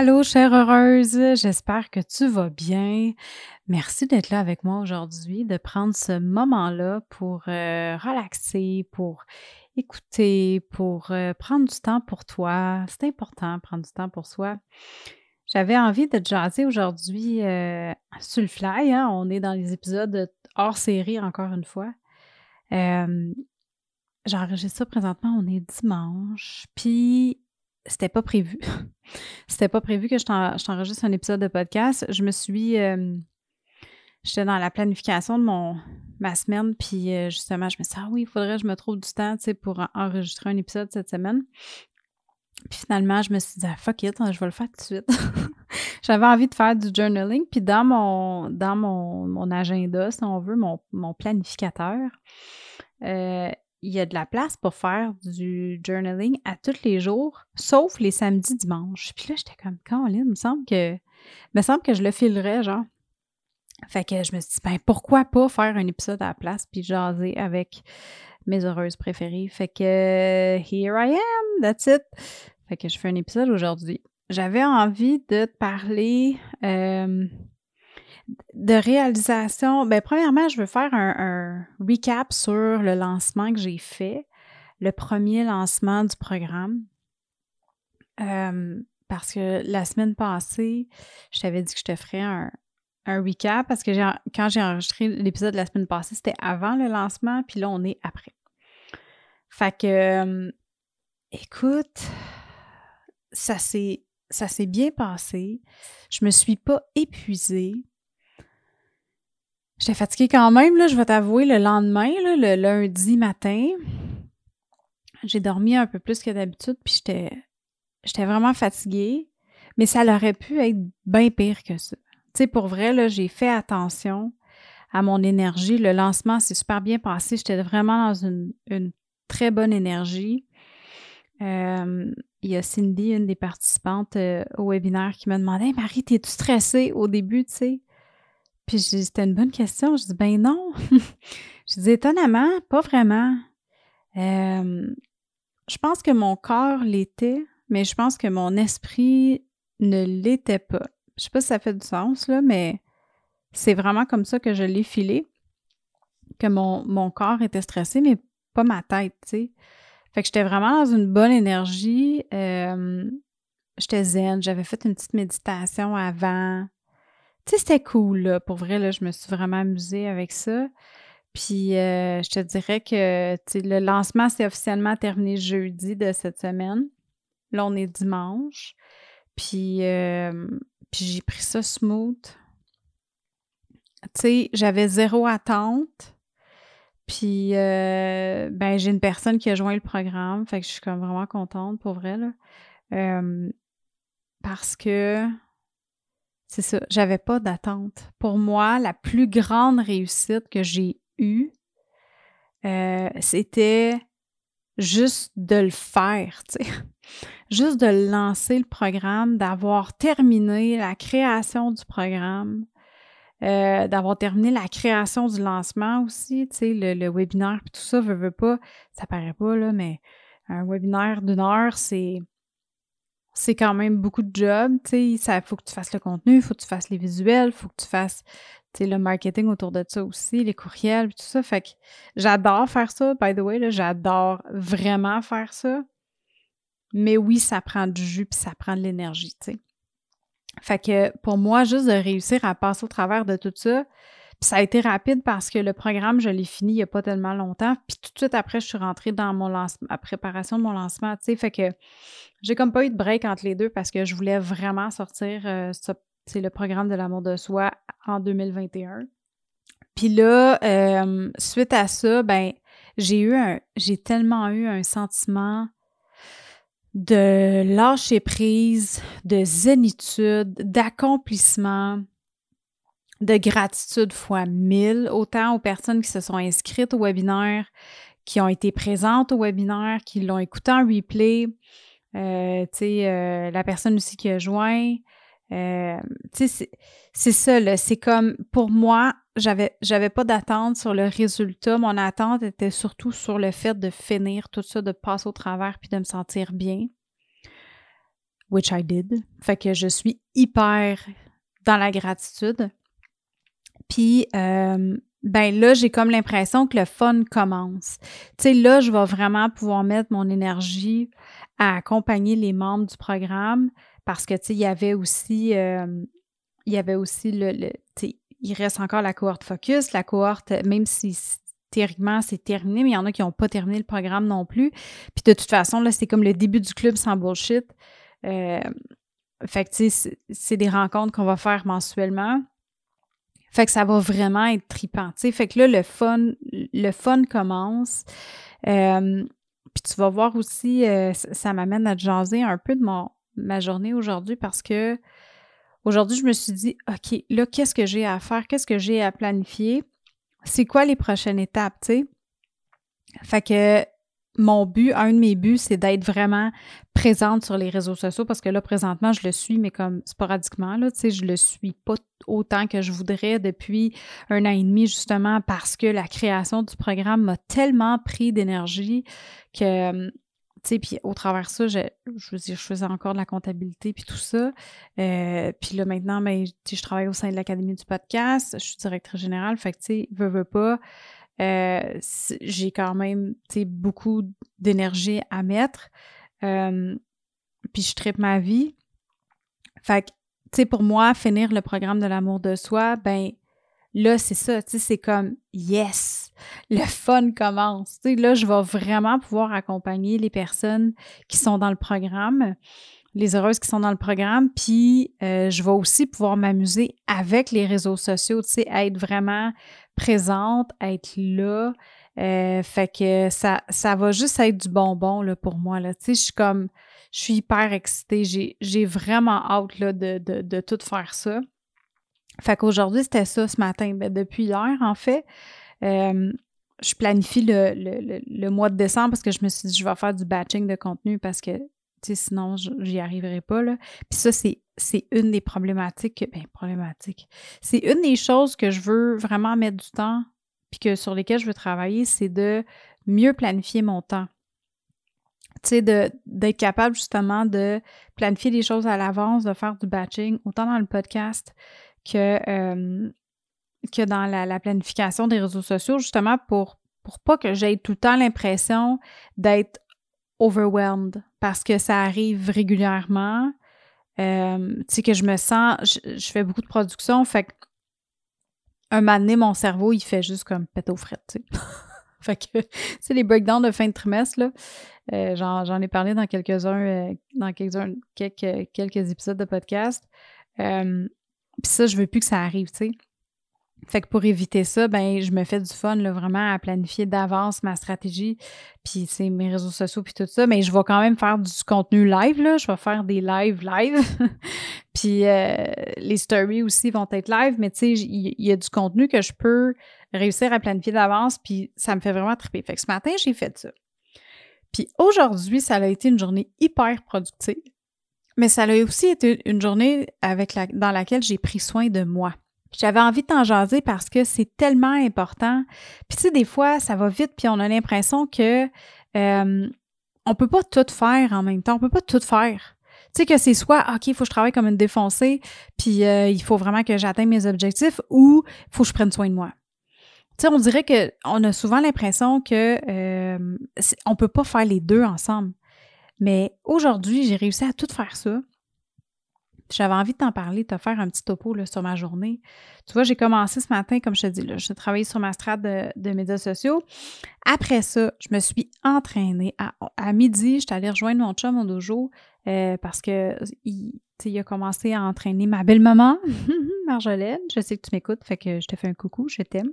Allô, chère heureuse, j'espère que tu vas bien. Merci d'être là avec moi aujourd'hui, de prendre ce moment-là pour euh, relaxer, pour écouter, pour euh, prendre du temps pour toi. C'est important, prendre du temps pour soi. J'avais envie de te aujourd'hui euh, sur le fly. Hein. On est dans les épisodes hors série encore une fois. J'enregistre ça présentement, on est dimanche. Puis c'était pas prévu. c'était pas prévu que je t'enregistre un épisode de podcast. Je me suis. Euh, j'étais dans la planification de mon ma semaine, puis euh, justement, je me suis dit, ah oui, il faudrait que je me trouve du temps, pour enregistrer un épisode cette semaine. Puis finalement, je me suis dit, ah, fuck it, je vais le faire tout de suite. J'avais envie de faire du journaling, puis dans mon, dans mon, agenda, si on veut, mon, mon planificateur, euh, il y a de la place pour faire du journaling à tous les jours, sauf les samedis, dimanches. Puis là, j'étais comme, Colin, il me semble que, me semble que je le filerais, genre. Fait que je me suis dit, ben, pourquoi pas faire un épisode à la place puis jaser avec mes heureuses préférées. Fait que, here I am, that's it. Fait que je fais un épisode aujourd'hui. J'avais envie de te parler euh, de réalisation, ben premièrement, je veux faire un, recap sur le lancement que j'ai fait, le premier lancement du programme. Euh, parce que la semaine passée, je t'avais dit que je te ferais un, recap parce que quand j'ai enregistré l'épisode de la semaine passée, c'était avant le lancement, puis là, on est après. Fait que, euh, écoute, ça s'est ça s'est bien passé. Je me suis pas épuisée. J'étais fatiguée quand même, là, je vais t'avouer, le lendemain, le lundi matin. J'ai dormi un peu plus que d'habitude, puis j'étais, vraiment fatiguée. Mais ça aurait pu être bien pire que ça. Tu sais, pour vrai, là, j'ai fait attention à mon énergie. Le lancement s'est super bien passé. J'étais vraiment dans une, très bonne énergie. Euh, il y a Cindy, une des participantes euh, au webinaire, qui m'a demandé Marie, t'es-tu stressée au début, tu sais? Puis c'était une bonne question. Je dis ben non. je dis étonnamment, pas vraiment. je pense que mon corps l'était, mais je pense que mon esprit ne l'était pas. Je sais pas si ça fait du sens, là, mais c'est vraiment comme ça que je l'ai filé. Que mon, mon corps était stressé, mais pas ma tête, tu sais. Fait que j'étais vraiment dans une bonne énergie. j'étais zen, j'avais fait une petite méditation avant c'était cool, là. Pour vrai, je me suis vraiment amusée avec ça. Puis, euh, je te dirais que le lancement s'est officiellement terminé jeudi de cette semaine. Là, on est dimanche. Puis, euh, j'ai pris ça smooth. Tu sais, j'avais zéro attente. Puis, euh, ben, j'ai une personne qui a joint le programme. Fait que je suis comme vraiment contente, pour vrai, là. parce que c'est ça, j'avais pas d'attente. Pour moi, la plus grande réussite que j'ai eue, euh, c'était juste de le faire, tu sais. Juste de lancer le programme, d'avoir terminé la création du programme, euh, d'avoir terminé la création du lancement aussi, tu sais, le, webinaire, tout ça, veut, veut pas, ça paraît pas, là, mais un webinaire d'une heure, c'est c'est quand même beaucoup de job. Il faut que tu fasses le contenu, il faut que tu fasses les visuels, il faut que tu fasses le marketing autour de ça aussi, les courriels, tout ça. Fait que j'adore faire ça, by the way, j'adore vraiment faire ça. Mais oui, ça prend du jus puis ça prend de l'énergie, tu sais. Fait que pour moi, juste de réussir à passer au travers de tout ça, ça a été rapide parce que le programme, je l'ai fini il n'y a pas tellement longtemps. Puis tout de suite après, je suis rentrée dans mon lancement, ma préparation de mon lancement, tu sais. Fait que j'ai comme pas eu de break entre les deux parce que je voulais vraiment sortir euh, c'est le programme de l'amour de soi en 2021. Puis là, euh, suite à ça, ben j'ai eu un, j'ai tellement eu un sentiment de lâcher prise, de zénitude, d'accomplissement, de gratitude fois mille, autant aux personnes qui se sont inscrites au webinaire, qui ont été présentes au webinaire, qui l'ont écouté en replay, euh, euh, la personne aussi qui a joint. Euh, c'est ça. C'est comme, pour moi, j'avais, j'avais pas d'attente sur le résultat. Mon attente était surtout sur le fait de finir tout ça, de passer au travers puis de me sentir bien. Which I did. Fait que je suis hyper dans la gratitude. Puis, euh, ben là, j'ai comme l'impression que le fun commence. Tu sais, là, je vais vraiment pouvoir mettre mon énergie à accompagner les membres du programme parce que, tu sais, il y avait aussi, euh, il y avait aussi le, tu sais, il reste encore la cohorte focus, la cohorte, même si théoriquement c'est terminé, mais il y en a qui n'ont pas terminé le programme non plus. Puis de toute façon, là, c'est comme le début du club sans bullshit. Euh, fait que, tu sais, c'est des rencontres qu'on va faire mensuellement. Fait que ça va vraiment être tripant. sais. Fait que là, le fun, le fun commence. Euh, puis tu vas voir aussi, euh, ça, m'amène à jaser un peu de mon, ma journée aujourd'hui parce que aujourd'hui, je me suis dit, OK, là, qu'est-ce que j'ai à faire? Qu'est-ce que j'ai à planifier? C'est quoi les prochaines étapes, tu sais? Fait que mon but, un de mes buts, c'est d'être vraiment présente sur les réseaux sociaux parce que là, présentement, je le suis, mais comme sporadiquement, là, tu sais, je le suis pas autant que je voudrais depuis un an et demi, justement, parce que la création du programme m'a tellement pris d'énergie que, tu sais, puis au travers de ça, je, je faisais encore de la comptabilité puis tout ça. Euh, puis là, maintenant, ben, je travaille au sein de l'Académie du podcast, je suis directrice générale, fait que, tu sais, veux, veux pas, euh, j'ai quand même beaucoup d'énergie à mettre. Euh, puis je tripe ma vie. Fait que, tu sais, pour moi, finir le programme de l'amour de soi, ben là, c'est ça, tu sais, c'est comme yes, le fun commence. Tu sais, là, je vais vraiment pouvoir accompagner les personnes qui sont dans le programme les heureuses qui sont dans le programme. Puis, euh, je vais aussi pouvoir m'amuser avec les réseaux sociaux, tu sais, être vraiment présente, être là. Euh, fait que ça, ça va juste être du bonbon là, pour moi. Là. Je suis comme, je suis hyper excitée. J'ai vraiment hâte là, de, de, de, tout faire ça. Fait qu'aujourd'hui, c'était ça ce matin. Ben, depuis hier, en fait, euh, je planifie le, le, le, mois de décembre parce que je me suis dit, je vais faire du batching de contenu parce que sinon, j'y arriverai pas. Là. Puis ça, c'est une des problématiques. Ben, problématique. C'est une des choses que je veux vraiment mettre du temps, puis que sur lesquelles je veux travailler, c'est de mieux planifier mon temps. Tu sais, d'être capable justement de planifier des choses à l'avance, de faire du batching, autant dans le podcast que, euh, que dans la, la, planification des réseaux sociaux, justement pour, pour pas que j'aie tout le temps l'impression d'être overwhelmed parce que ça arrive régulièrement. Euh, tu sais, que je me sens, je, fais beaucoup de production, fait que un moment mon cerveau, il fait juste comme péter aux frettes, tu sais. fait c'est les breakdowns de fin de trimestre, là. Euh, j'en ai parlé dans quelques-uns, euh, dans quelques-uns, quelques, épisodes de podcast. Puis ça, je veux plus que ça arrive, tu sais. Fait que pour éviter ça, ben je me fais du fun là, vraiment à planifier d'avance ma stratégie, puis c'est mes réseaux sociaux puis tout ça, mais je vais quand même faire du contenu live là, je vais faire des lives live. puis euh, les stories aussi vont être live, mais tu sais, il y, a du contenu que je peux réussir à planifier d'avance, puis ça me fait vraiment triper. Fait que ce matin, j'ai fait ça. Puis aujourd'hui, ça a été une journée hyper productive, mais ça a aussi été une journée avec dans laquelle j'ai pris soin de moi. J'avais envie de t'en jaser parce que c'est tellement important. Puis tu sais, des fois, ça va vite, puis on a l'impression que euh, on peut pas tout faire en même temps. On peut pas tout faire. Tu sais que c'est soit OK, il faut que je travaille comme une défoncée, puis euh, il faut vraiment que j'atteigne mes objectifs, ou il faut que je prenne soin de moi. Tu sais, on dirait que on a souvent l'impression que euh, on peut pas faire les deux ensemble. Mais aujourd'hui, j'ai réussi à tout faire ça. J'avais envie de t'en parler, de te faire un petit topo là, sur ma journée. Tu vois, j'ai commencé ce matin, comme je te dis, là, j'ai travaillé sur ma strate de, médias sociaux. Après ça, je me suis entraînée. À, midi, j'étais allée rejoindre mon chum au dojo euh, parce que il, a commencé à entraîner ma belle-maman, Marjolaine. Je sais que tu m'écoutes, fait que je te fais un coucou, je t'aime.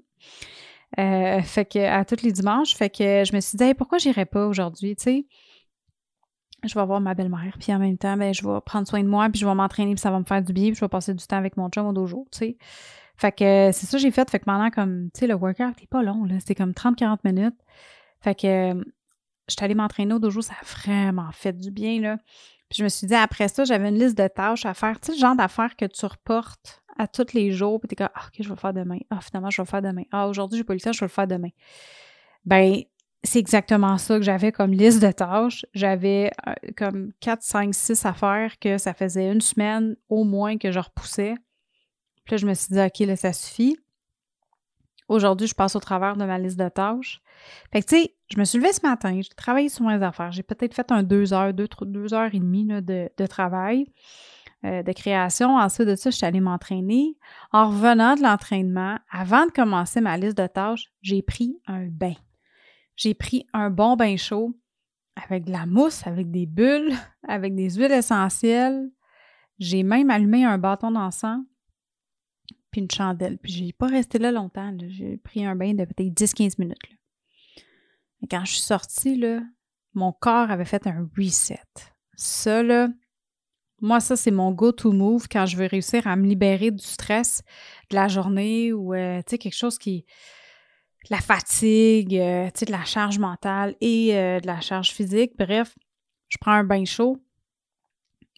Euh, fait que à tous les dimanches, fait que je me suis dit, pourquoi j'irais pas aujourd'hui, tu sais? Je vais voir ma belle-mère, puis en même temps, ben, je vais prendre soin de moi, puis je vais m'entraîner, puis ça va me faire du bien, puis je vais passer du temps avec mon chum au dojo, tu sais. Fait que c'est ça que j'ai fait. Fait que maintenant, comme, tu sais, le workout n'est pas long, là. C'était comme 30-40 minutes. Fait que je suis allée m'entraîner au dojo, ça a vraiment fait du bien, là. Puis je me suis dit, après ça, j'avais une liste de tâches à faire. Tu sais, le genre d'affaires que tu reportes à tous les jours, puis t'es comme, ah, OK, je vais le faire demain. Ah, finalement, je vais le faire demain. Ah, aujourd'hui, j'ai pas eu le temps, je vais le faire demain. Ben, c'est exactement ça que j'avais comme liste de tâches. J'avais euh, comme 4, 5, 6 affaires que ça faisait une semaine au moins que je repoussais. Puis là, je me suis dit, OK, là, ça suffit. Aujourd'hui, je passe au travers de ma liste de tâches. Fait que, tu sais, je me suis levée ce matin, j'ai travaillé sur mes affaires. J'ai peut-être fait un deux heures, deux, deux heures et demie de, de, travail, euh, de création. Ensuite de ça, je suis allée m'entraîner. En revenant de l'entraînement, avant de commencer ma liste de tâches, j'ai pris un bain. J'ai pris un bon bain chaud avec de la mousse, avec des bulles, avec des huiles essentielles. J'ai même allumé un bâton d'encens puis une chandelle. Puis j'ai pas resté là longtemps. J'ai pris un bain de peut-être 10-15 minutes. Et quand je suis sortie, là, mon corps avait fait un reset. Ça, là, moi, ça, c'est mon go-to move quand je veux réussir à me libérer du stress de la journée ou, euh, quelque chose qui la fatigue, euh, de la charge mentale et euh, de la charge physique. Bref, je prends un bain chaud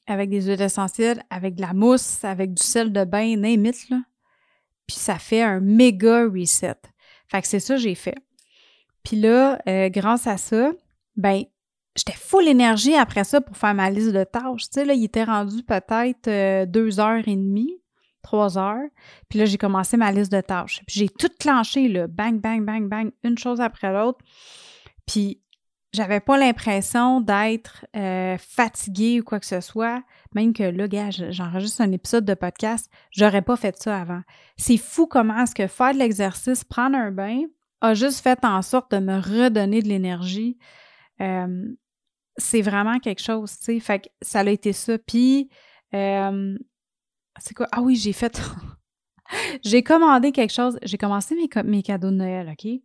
avec des huiles essentielles, avec de la mousse, avec du sel de bain, name là. Puis ça fait un méga reset. Fait que c'est ça que j'ai fait. Puis là, euh, grâce à ça, ben j'étais full énergie après ça pour faire ma liste de tâches. Tu sais, là, il était rendu peut-être deux heures et demie trois heures. Puis là, j'ai commencé ma liste de tâches. Puis j'ai tout clenché, là, bang, bang, bang, bang, une chose après l'autre. Puis j'avais pas l'impression d'être euh, fatiguée ou quoi que ce soit. Même que là, gars, j'enregistre un épisode de podcast, j'aurais pas fait ça avant. C'est fou comment est-ce que faire de l'exercice, prendre un bain, a juste fait en sorte de me redonner de l'énergie. Euh, c'est vraiment quelque chose, tu sais. Fait que ça a été ça. Puis, euh, c'est quoi? Ah oui, j'ai fait. j'ai commandé quelque chose. J'ai commencé mes, mes cadeaux de Noël, OK?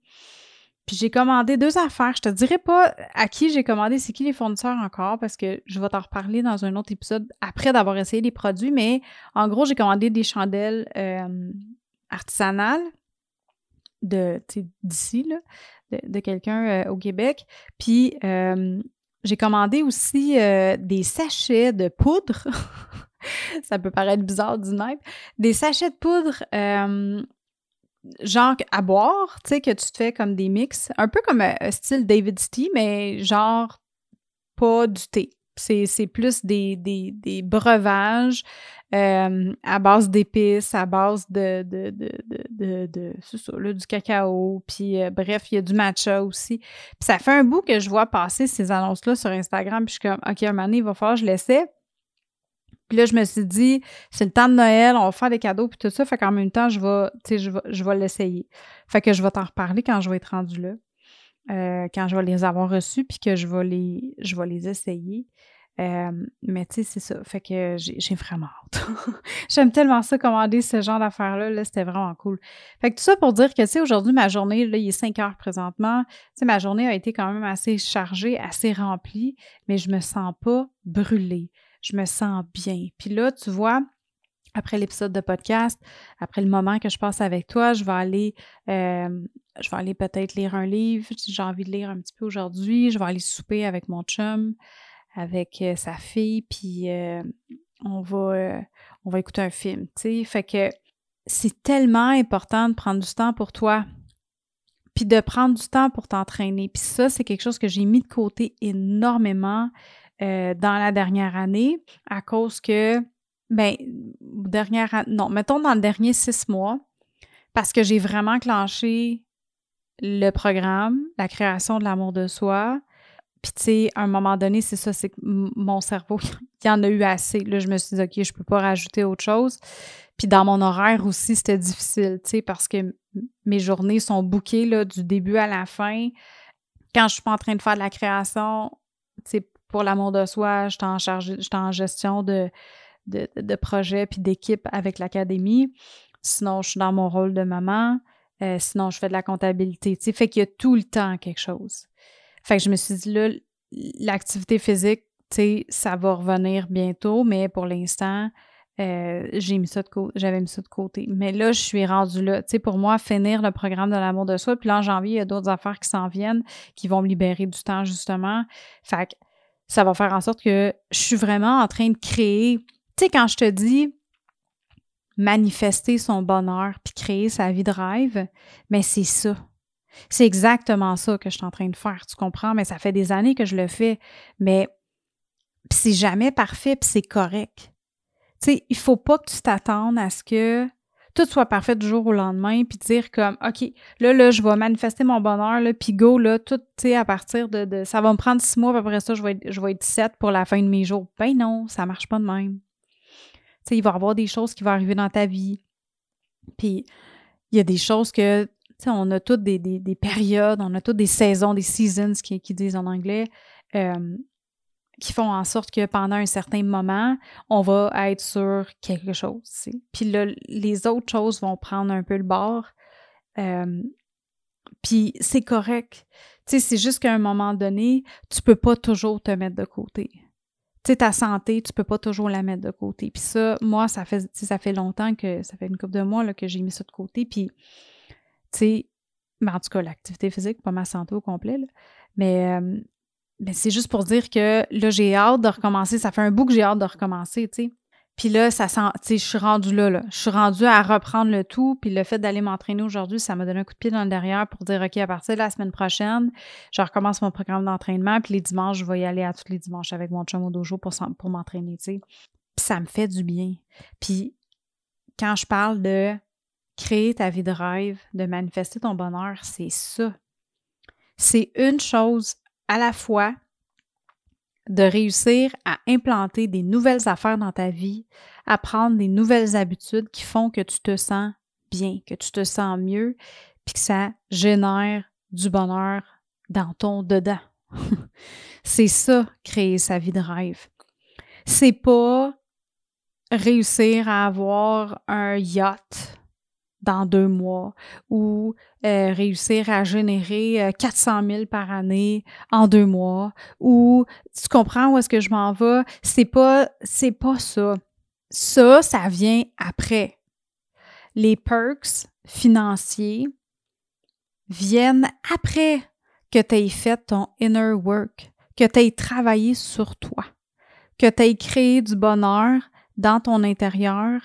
Puis j'ai commandé deux affaires. Je te dirai pas à qui j'ai commandé, c'est qui les fournisseurs encore, parce que je vais t'en reparler dans un autre épisode après d'avoir essayé les produits. Mais en gros, j'ai commandé des chandelles euh, artisanales d'ici, de, de quelqu'un euh, au Québec. Puis euh, j'ai commandé aussi des sachets de poudre. ça peut paraître bizarre du même. Des sachets de poudre, euh, genre à boire, tu sais, que tu te fais comme des mix, un peu comme un euh, style David Tea, mais genre pas du thé. C'est plus des, des, breuvages euh, à base d'épices, à base de, de, de, de, ça, du cacao, puis bref, il y a du matcha aussi. Puis ça fait un bout que je vois passer ces annonces-là sur Instagram, puis je suis comme, OK, un moment donné, il va falloir que je l'essaie. Puis là, je me suis dit, c'est le temps de Noël, on va faire des cadeaux, puis tout ça. Fait qu'en même temps, je vais, je je vais l'essayer. Fait que je vais t'en reparler quand je vais être rendue là, euh, quand je vais les avoir reçus, puis que je vais les, je vais les essayer. Euh, mais tu sais, c'est ça. Fait que j'ai vraiment hâte. J'aime tellement ça, commander ce genre d'affaires-là. -là, C'était vraiment cool. Fait que tout ça pour dire que, tu sais, aujourd'hui, ma journée, là, il est 5 heures présentement. Tu sais, ma journée a été quand même assez chargée, assez remplie, mais je me sens pas brûlée je me sens bien. Puis là, tu vois, après l'épisode de podcast, après le moment que je passe avec toi, je vais aller, euh, je vais aller peut-être lire un livre. J'ai envie de lire un petit peu aujourd'hui. Je vais aller souper avec mon chum, avec euh, sa fille, puis euh, on va, on va écouter un film. Tu sais, fait que c'est tellement important de prendre du temps pour toi. Puis de prendre du temps pour t'entraîner. Puis ça, c'est quelque chose que j'ai mis de côté énormément euh, dans la dernière année à cause que, ben, dernière, non, mettons dans le dernier six mois, parce que j'ai vraiment clenché le programme, la création de l'amour de soi. Puis, tu sais, à un moment donné, c'est ça, c'est que mon cerveau, il y en a eu assez. Là, je me suis dit, OK, je peux pas rajouter autre chose. Puis, dans mon horaire aussi, c'était difficile, tu sais, parce que mes journées sont bouquées, là, du début à la fin. Quand je suis pas en train de faire de la création, tu sais, pour l'amour de soi, je suis en charge, j'étais en gestion de, de, projets puis d'équipe avec l'académie. Sinon, je suis dans mon rôle de maman. Euh, sinon, je fais de la comptabilité. Tu fait qu'il y a tout le temps quelque chose. Fait que je me suis dit, là, l'activité physique, ça va revenir bientôt, mais pour l'instant, euh, j'ai mis ça de côté, j'avais mis ça de côté. Mais là, je suis rendue là. Pour moi, finir le programme de l'amour de soi. Puis là, en janvier, il y a d'autres affaires qui s'en viennent, qui vont me libérer du temps, justement. Fait que ça va faire en sorte que je suis vraiment en train de créer. Tu sais, quand je te dis, manifester son bonheur puis créer sa vie de rêve, mais c'est ça. C'est exactement ça que je suis en train de faire, tu comprends? Mais ça fait des années que je le fais, mais c'est jamais parfait puis c'est correct. Tu sais, il faut pas que tu t'attendes à ce que tout soit parfait du jour au lendemain puis dire comme OK, là là je vais manifester mon bonheur là puis go là tout tu sais à partir de, ça va me prendre six mois puis après ça je vais être, je sept pour la fin de mes jours. Ben non, ça marche pas de même sais, il va y avoir des choses qui vont arriver dans ta vie. Puis, il y a des choses que, tu sais, on a toutes des, périodes, on a toutes des saisons, des seasons, qui, qui disent en anglais, euh, qui font en sorte que pendant un certain moment, on va être sur quelque chose. Puis là, les autres choses vont prendre un peu le bord. Euh, puis c'est correct. Tu sais, c'est juste qu'à un moment donné, tu peux pas toujours te mettre de côté tu sais, ta santé, tu peux pas toujours la mettre de côté. Puis ça, moi, ça fait, ça fait longtemps que, ça fait une couple de mois là, que j'ai mis ça de côté. Puis, tu sais, ben, en tout cas, l'activité physique, pas ma santé au complet, là. Mais, euh, mais c'est juste pour dire que là, j'ai hâte de recommencer. Ça fait un bout que j'ai hâte de recommencer, tu sais. Puis là, ça sent, tu sais, je suis rendue là, là. Je suis rendue à reprendre le tout. Puis le fait d'aller m'entraîner aujourd'hui, ça m'a donné un coup de pied dans le derrière pour dire, OK, à partir de la semaine prochaine, je recommence mon programme d'entraînement. Puis les dimanches, je vais y aller à tous les dimanches avec mon chum au dojo pour, pour m'entraîner, tu sais. Puis ça me fait du bien. Puis quand je parle de créer ta vie de rêve, de manifester ton bonheur, c'est ça. C'est une chose à la fois de réussir à implanter des nouvelles affaires dans ta vie, à prendre des nouvelles habitudes qui font que tu te sens bien, que tu te sens mieux, puis que ça génère du bonheur dans ton dedans. c'est ça, créer sa vie de rêve. C'est pas réussir à avoir un yacht dans deux mois ou euh, réussir à générer 400 euh, 000 par année en deux mois ou tu comprends où est-ce que je m'en vais? C'est pas c'est pas ça. Ça ça vient après. Les perks financiers viennent après que tu aies fait ton inner work que tu aies travaillé sur toi que tu aies créé du bonheur dans ton intérieur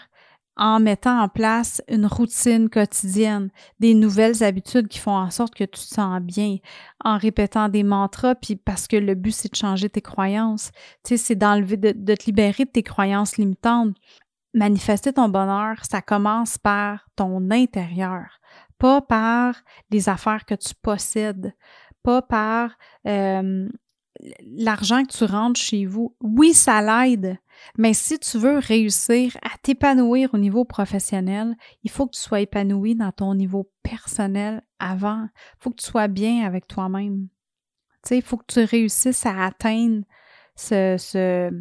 en mettant en place une routine quotidienne, des nouvelles habitudes qui font en sorte que tu te sens bien, en répétant des mantras, puis parce que le but, c'est de changer tes croyances. Tu sais, c'est d'enlever, de, te libérer de tes croyances limitantes. Manifester ton bonheur, ça commence par ton intérieur, pas par les affaires que tu possèdes, pas par euh, l'argent que tu rentres chez vous. Oui, ça l'aide, mais si tu veux réussir à t'épanouir au niveau professionnel, il faut que tu sois épanoui dans ton niveau personnel avant. Il faut que tu sois bien avec toi-même. Il faut que tu réussisses à atteindre ce, ce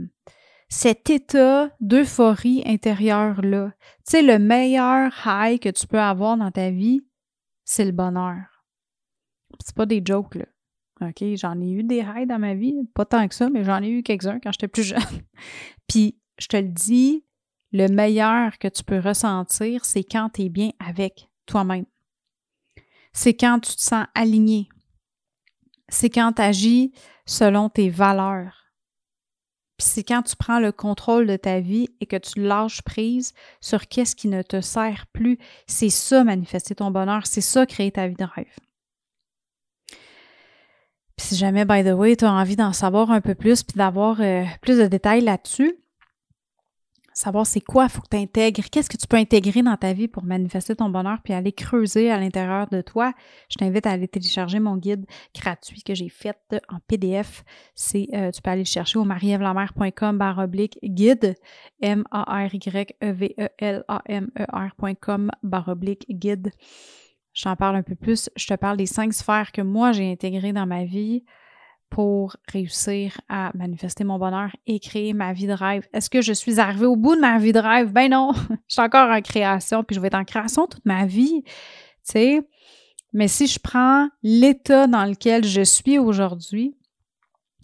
cet état d'euphorie intérieure-là. Tu le meilleur high que tu peux avoir dans ta vie, c'est le bonheur. C'est pas des jokes, là. OK, j'en ai eu des highs dans ma vie, pas tant que ça, mais j'en ai eu quelques-uns quand j'étais plus jeune. Puis, je te le dis, le meilleur que tu peux ressentir, c'est quand tu es bien avec toi-même. C'est quand tu te sens aligné. C'est quand tu agis selon tes valeurs. Puis c'est quand tu prends le contrôle de ta vie et que tu lâches prise sur qu'est-ce qui ne te sert plus. C'est ça manifester ton bonheur, c'est ça créer ta vie de rêve. Puis si jamais, by the way, tu as envie d'en savoir un peu plus puis d'avoir euh, plus de détails là-dessus, savoir c'est quoi, faut que tu intègres, qu'est-ce que tu peux intégrer dans ta vie pour manifester ton bonheur, puis aller creuser à l'intérieur de toi, je t'invite à aller télécharger mon guide gratuit que j'ai fait en PDF. C'est, euh, tu peux aller le chercher au marievlamer.com barre oblique guide, M-A-R-Y-E-V-E-L-A-M-E-R.com barre oblique guide. J'en parle un peu plus. Je te parle des cinq sphères que moi j'ai intégrées dans ma vie pour réussir à manifester mon bonheur et créer ma vie de rêve. Est-ce que je suis arrivée au bout de ma vie de rêve? Ben non, je suis encore en création, puis je vais être en création toute ma vie, tu sais. Mais si je prends l'état dans lequel je suis aujourd'hui,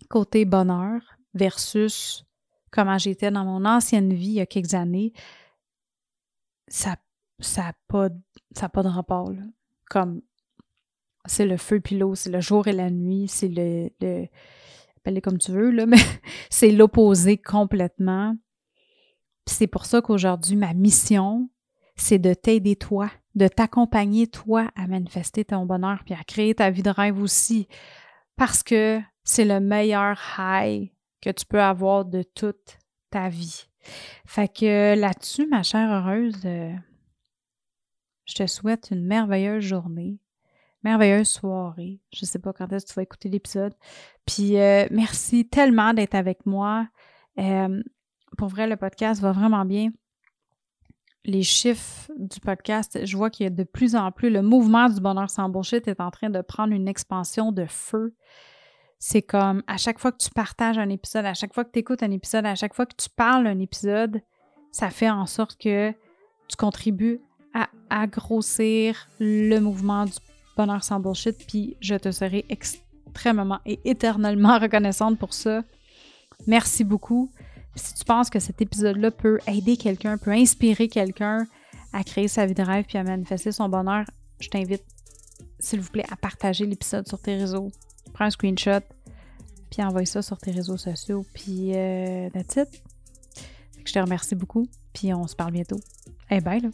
côté bonheur, versus comment j'étais dans mon ancienne vie il y a quelques années, ça n'a ça pas, ça pas de rapport. Là. Comme c'est le feu puis l'eau, c'est le jour et la nuit, c'est le, le appelle comme tu veux, là, mais c'est l'opposé complètement. c'est pour ça qu'aujourd'hui, ma mission, c'est de t'aider toi, de t'accompagner toi à manifester ton bonheur puis à créer ta vie de rêve aussi. Parce que c'est le meilleur high que tu peux avoir de toute ta vie. Fait que là-dessus, ma chère heureuse, euh, je te souhaite une merveilleuse journée merveilleuse soirée. Je sais pas quand est-ce que tu vas écouter l'épisode. Puis euh, merci tellement d'être avec moi. Euh, pour vrai, le podcast va vraiment bien. Les chiffres du podcast, je vois qu'il y a de plus en plus, le mouvement du bonheur sans bullshit est en train de prendre une expansion de feu. C'est comme à chaque fois que tu partages un épisode, à chaque fois que tu écoutes un épisode, à chaque fois que tu parles un épisode, ça fait en sorte que tu contribues à, grossir le mouvement du Bonheur sans bullshit, puis je te serai extrêmement et éternellement reconnaissante pour ça. Merci beaucoup. Si tu penses que cet épisode-là peut aider quelqu'un, peut inspirer quelqu'un à créer sa vie de rêve puis à manifester son bonheur, je t'invite, s'il vous plaît, à partager l'épisode sur tes réseaux. Prends un screenshot, puis envoie ça sur tes réseaux sociaux, puis euh, that's it. Je te remercie beaucoup, puis on se parle bientôt. Eh hey, là!